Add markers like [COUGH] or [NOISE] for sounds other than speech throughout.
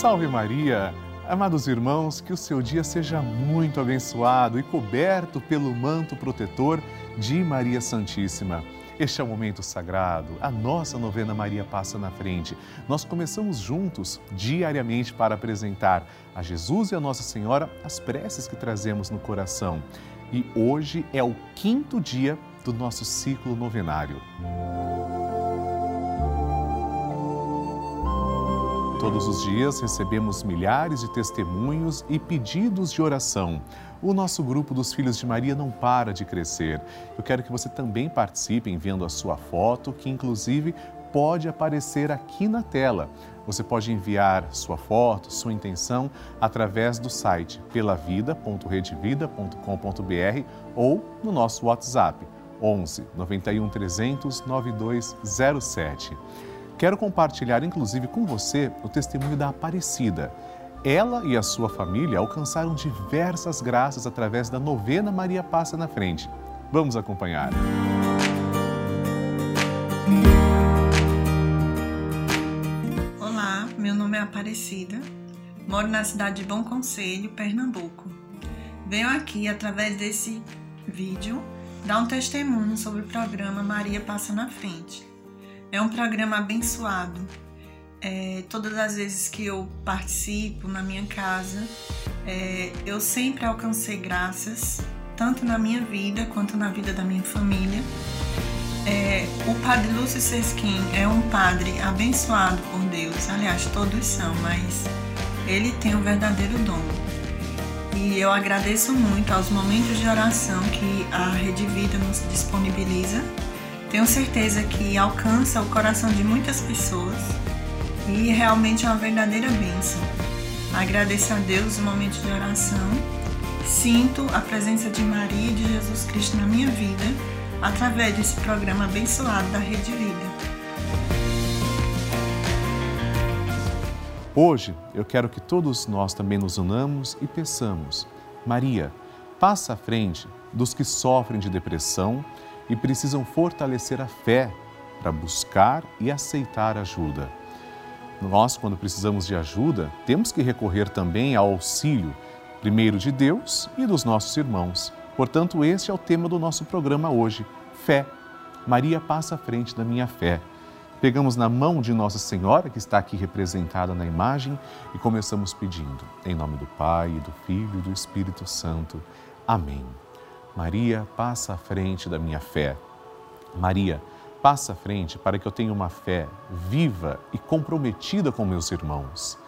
Salve Maria! Amados irmãos, que o seu dia seja muito abençoado e coberto pelo manto protetor de Maria Santíssima. Este é o momento sagrado, a nossa novena Maria passa na frente. Nós começamos juntos, diariamente, para apresentar a Jesus e a Nossa Senhora as preces que trazemos no coração. E hoje é o quinto dia do nosso ciclo novenário. Todos os dias recebemos milhares de testemunhos e pedidos de oração. O nosso grupo dos Filhos de Maria não para de crescer. Eu quero que você também participe enviando a sua foto, que inclusive pode aparecer aqui na tela. Você pode enviar sua foto, sua intenção através do site pelavida.redevida.com.br ou no nosso WhatsApp 11 91 300 9207. Quero compartilhar, inclusive, com você o testemunho da Aparecida. Ela e a sua família alcançaram diversas graças através da novena Maria Passa na Frente. Vamos acompanhar. Olá, meu nome é Aparecida, moro na cidade de Bom Conselho, Pernambuco. Venho aqui, através desse vídeo, dar um testemunho sobre o programa Maria Passa na Frente. É um programa abençoado. É, todas as vezes que eu participo na minha casa, é, eu sempre alcancei graças, tanto na minha vida quanto na vida da minha família. É, o Padre Lúcio Sesquim é um padre abençoado por Deus, aliás, todos são, mas ele tem um verdadeiro dom. E eu agradeço muito aos momentos de oração que a Rede Vida nos disponibiliza tenho certeza que alcança o coração de muitas pessoas e realmente é uma verdadeira bênção. Agradeço a Deus o momento de oração. Sinto a presença de Maria e de Jesus Cristo na minha vida através desse programa abençoado da Rede Vida. Hoje eu quero que todos nós também nos unamos e peçamos: Maria, passa à frente dos que sofrem de depressão e precisam fortalecer a fé para buscar e aceitar ajuda. Nós, quando precisamos de ajuda, temos que recorrer também ao auxílio, primeiro de Deus e dos nossos irmãos. Portanto, este é o tema do nosso programa hoje: fé. Maria passa à frente da minha fé. Pegamos na mão de Nossa Senhora, que está aqui representada na imagem, e começamos pedindo, em nome do Pai, do Filho e do Espírito Santo. Amém. Maria, passa à frente da minha fé. Maria, passa à frente para que eu tenha uma fé viva e comprometida com meus irmãos.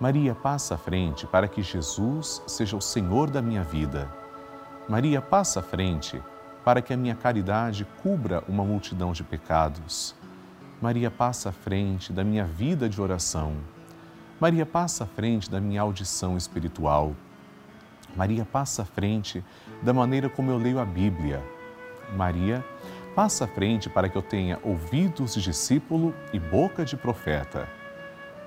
Maria, passa à frente para que Jesus seja o Senhor da minha vida. Maria, passa à frente para que a minha caridade cubra uma multidão de pecados. Maria, passa à frente da minha vida de oração. Maria, passa à frente da minha audição espiritual. Maria, passa à frente da maneira como eu leio a Bíblia. Maria, passa à frente para que eu tenha ouvidos de discípulo e boca de profeta.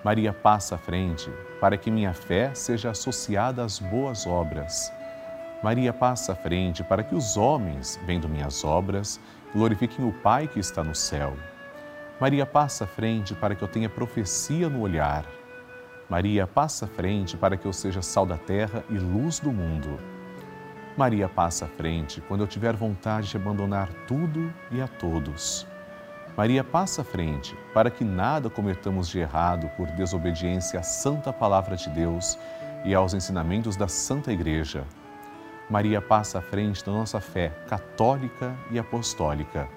Maria, passa à frente para que minha fé seja associada às boas obras. Maria, passa à frente para que os homens, vendo minhas obras, glorifiquem o Pai que está no céu. Maria, passa à frente para que eu tenha profecia no olhar. Maria, passa à frente para que eu seja sal da terra e luz do mundo. Maria passa à frente quando eu tiver vontade de abandonar tudo e a todos. Maria passa à frente para que nada cometamos de errado por desobediência à santa palavra de Deus e aos ensinamentos da Santa Igreja. Maria passa à frente da nossa fé católica e apostólica.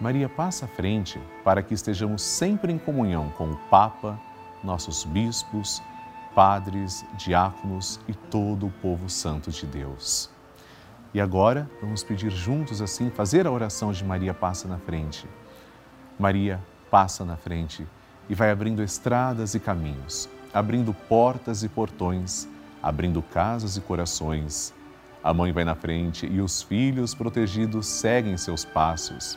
Maria passa à frente para que estejamos sempre em comunhão com o Papa, nossos bispos, padres, diáconos e todo o povo santo de Deus. E agora vamos pedir juntos assim, fazer a oração de Maria passa na frente. Maria passa na frente e vai abrindo estradas e caminhos, abrindo portas e portões, abrindo casas e corações. A mãe vai na frente e os filhos protegidos seguem seus passos.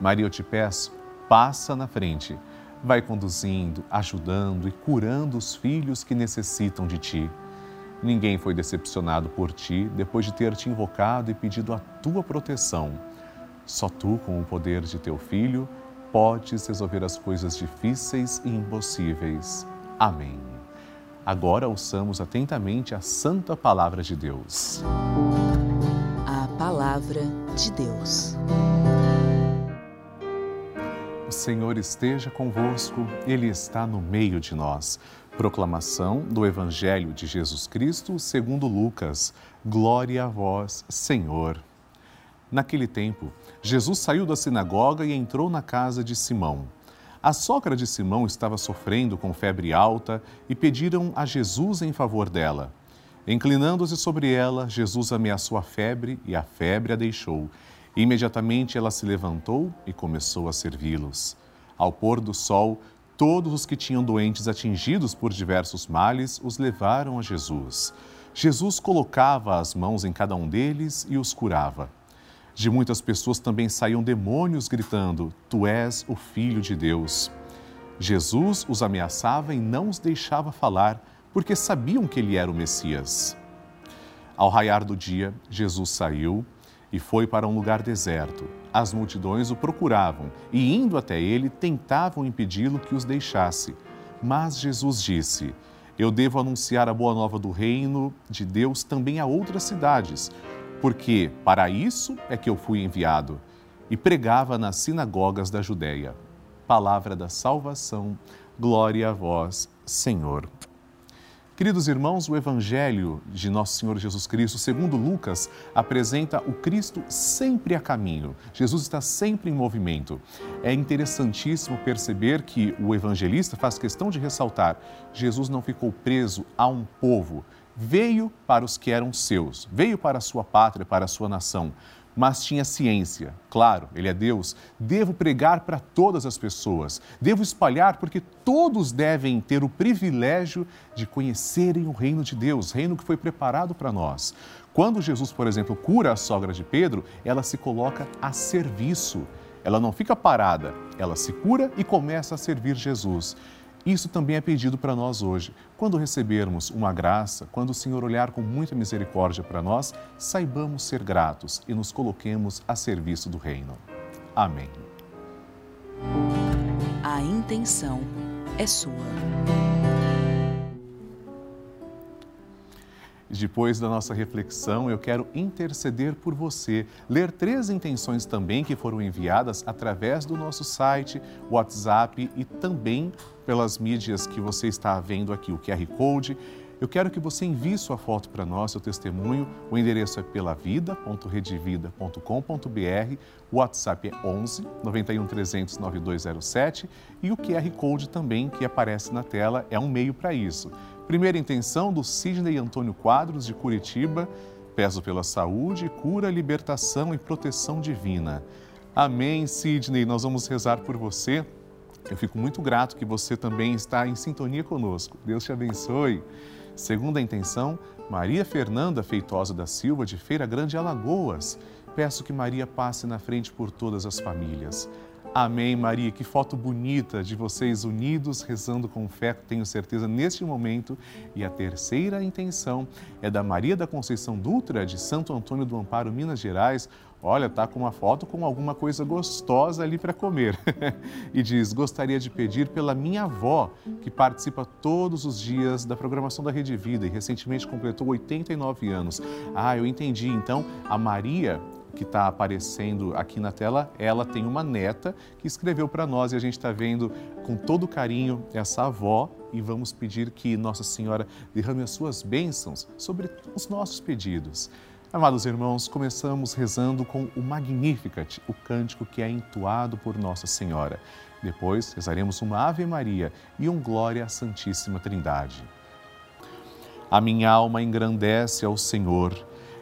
Maria, eu te peço, passa na frente. Vai conduzindo, ajudando e curando os filhos que necessitam de ti. Ninguém foi decepcionado por ti depois de ter te invocado e pedido a tua proteção. Só tu, com o poder de teu filho, podes resolver as coisas difíceis e impossíveis. Amém. Agora ouçamos atentamente a santa palavra de Deus. A palavra de Deus. Senhor esteja convosco, Ele está no meio de nós. Proclamação do Evangelho de Jesus Cristo segundo Lucas. Glória a vós, Senhor. Naquele tempo, Jesus saiu da sinagoga e entrou na casa de Simão. A sogra de Simão estava sofrendo com febre alta e pediram a Jesus em favor dela. Inclinando-se sobre ela, Jesus ameaçou a febre e a febre a deixou. Imediatamente ela se levantou e começou a servi-los. Ao pôr do sol, todos os que tinham doentes atingidos por diversos males os levaram a Jesus. Jesus colocava as mãos em cada um deles e os curava. De muitas pessoas também saíam demônios gritando: Tu és o Filho de Deus. Jesus os ameaçava e não os deixava falar, porque sabiam que ele era o Messias. Ao raiar do dia, Jesus saiu e foi para um lugar deserto. As multidões o procuravam e, indo até ele, tentavam impedi-lo que os deixasse. Mas Jesus disse: Eu devo anunciar a boa nova do reino de Deus também a outras cidades porque para isso é que eu fui enviado. E pregava nas sinagogas da Judéia. Palavra da salvação, glória a vós, Senhor. Queridos irmãos, o Evangelho de Nosso Senhor Jesus Cristo, segundo Lucas, apresenta o Cristo sempre a caminho. Jesus está sempre em movimento. É interessantíssimo perceber que o evangelista faz questão de ressaltar: Jesus não ficou preso a um povo, veio para os que eram seus, veio para a sua pátria, para a sua nação, mas tinha ciência. Claro, ele é Deus. Devo pregar para todas as pessoas, devo espalhar porque todos devem ter o privilégio de conhecerem o reino de Deus, reino que foi preparado para nós. Quando Jesus, por exemplo, cura a sogra de Pedro, ela se coloca a serviço. Ela não fica parada, ela se cura e começa a servir Jesus. Isso também é pedido para nós hoje. Quando recebermos uma graça, quando o Senhor olhar com muita misericórdia para nós, saibamos ser gratos e nos coloquemos a serviço do Reino. Amém. A intenção é sua. Depois da nossa reflexão, eu quero interceder por você, ler três intenções também que foram enviadas através do nosso site, WhatsApp e também pelas mídias que você está vendo aqui, o QR Code. Eu quero que você envie sua foto para nós, seu testemunho. O endereço é pelavida.redevida.com.br, o WhatsApp é 11 91 300 9207 e o QR Code também que aparece na tela é um meio para isso. Primeira intenção do Sidney Antônio Quadros, de Curitiba. Peço pela saúde, cura, libertação e proteção divina. Amém, Sidney. Nós vamos rezar por você. Eu fico muito grato que você também está em sintonia conosco. Deus te abençoe. Segunda intenção, Maria Fernanda Feitosa da Silva, de Feira Grande, Alagoas. Peço que Maria passe na frente por todas as famílias. Amém, Maria. Que foto bonita de vocês unidos, rezando com fé, tenho certeza, neste momento. E a terceira intenção é da Maria da Conceição Dutra, de Santo Antônio do Amparo, Minas Gerais. Olha, tá com uma foto com alguma coisa gostosa ali para comer. [LAUGHS] e diz: Gostaria de pedir pela minha avó, que participa todos os dias da programação da Rede Vida e recentemente completou 89 anos. Ah, eu entendi. Então, a Maria que está aparecendo aqui na tela, ela tem uma neta que escreveu para nós e a gente está vendo com todo carinho essa avó e vamos pedir que Nossa Senhora derrame as suas bênçãos sobre os nossos pedidos. Amados irmãos, começamos rezando com o Magnificat, o cântico que é entoado por Nossa Senhora. Depois rezaremos uma Ave Maria e um Glória à Santíssima Trindade. A minha alma engrandece ao Senhor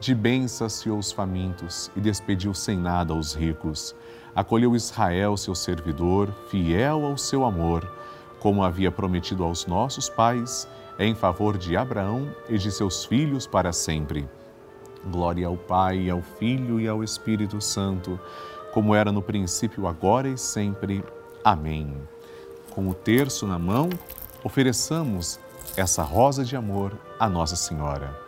De bem saciou os famintos e despediu sem nada os ricos. Acolheu Israel, seu servidor, fiel ao seu amor, como havia prometido aos nossos pais em favor de Abraão e de seus filhos para sempre. Glória ao Pai, ao Filho e ao Espírito Santo, como era no princípio, agora e sempre. Amém. Com o terço na mão, ofereçamos essa rosa de amor à Nossa Senhora.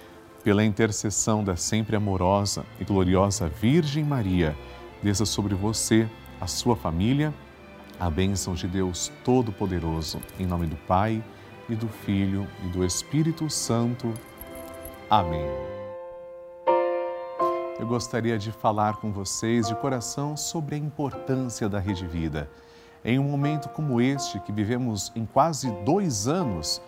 Pela intercessão da sempre amorosa e gloriosa Virgem Maria, desça sobre você, a sua família, a bênção de Deus Todo-Poderoso, em nome do Pai e do Filho e do Espírito Santo. Amém. Eu gostaria de falar com vocês de coração sobre a importância da Rede Vida. Em um momento como este, que vivemos em quase dois anos,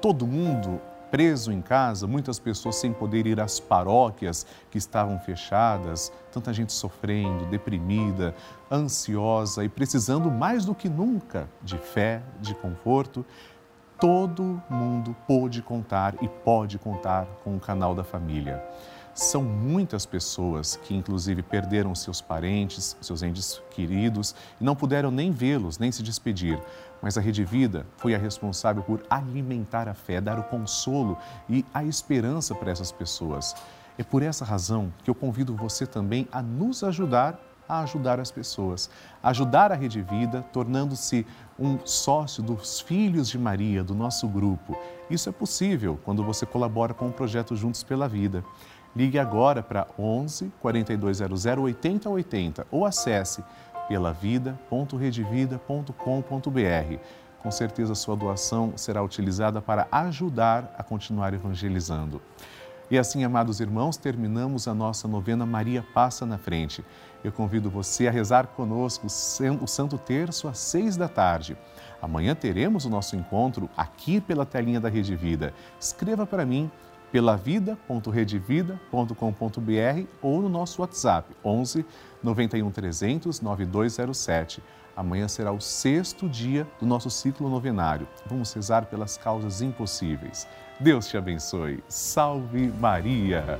todo mundo preso em casa, muitas pessoas sem poder ir às paróquias que estavam fechadas, tanta gente sofrendo, deprimida, ansiosa e precisando mais do que nunca de fé, de conforto todo mundo pôde contar e pode contar com o canal da família. São muitas pessoas que, inclusive, perderam seus parentes, seus entes queridos e não puderam nem vê-los, nem se despedir. Mas a Rede Vida foi a responsável por alimentar a fé, dar o consolo e a esperança para essas pessoas. É por essa razão que eu convido você também a nos ajudar a ajudar as pessoas, ajudar a Rede Vida, tornando-se um sócio dos Filhos de Maria, do nosso grupo. Isso é possível quando você colabora com o projeto Juntos pela Vida. Ligue agora para 11 4200 8080 ou acesse pelavida.redevida.com.br. Com certeza sua doação será utilizada para ajudar a continuar evangelizando. E assim, amados irmãos, terminamos a nossa novena Maria Passa na Frente. Eu convido você a rezar conosco o Santo Terço às seis da tarde. Amanhã teremos o nosso encontro aqui pela telinha da Rede Vida. Escreva para mim pelavida.redevida.com.br ou no nosso WhatsApp 11 91 300 9207. Amanhã será o sexto dia do nosso ciclo novenário. Vamos rezar pelas causas impossíveis. Deus te abençoe. Salve Maria!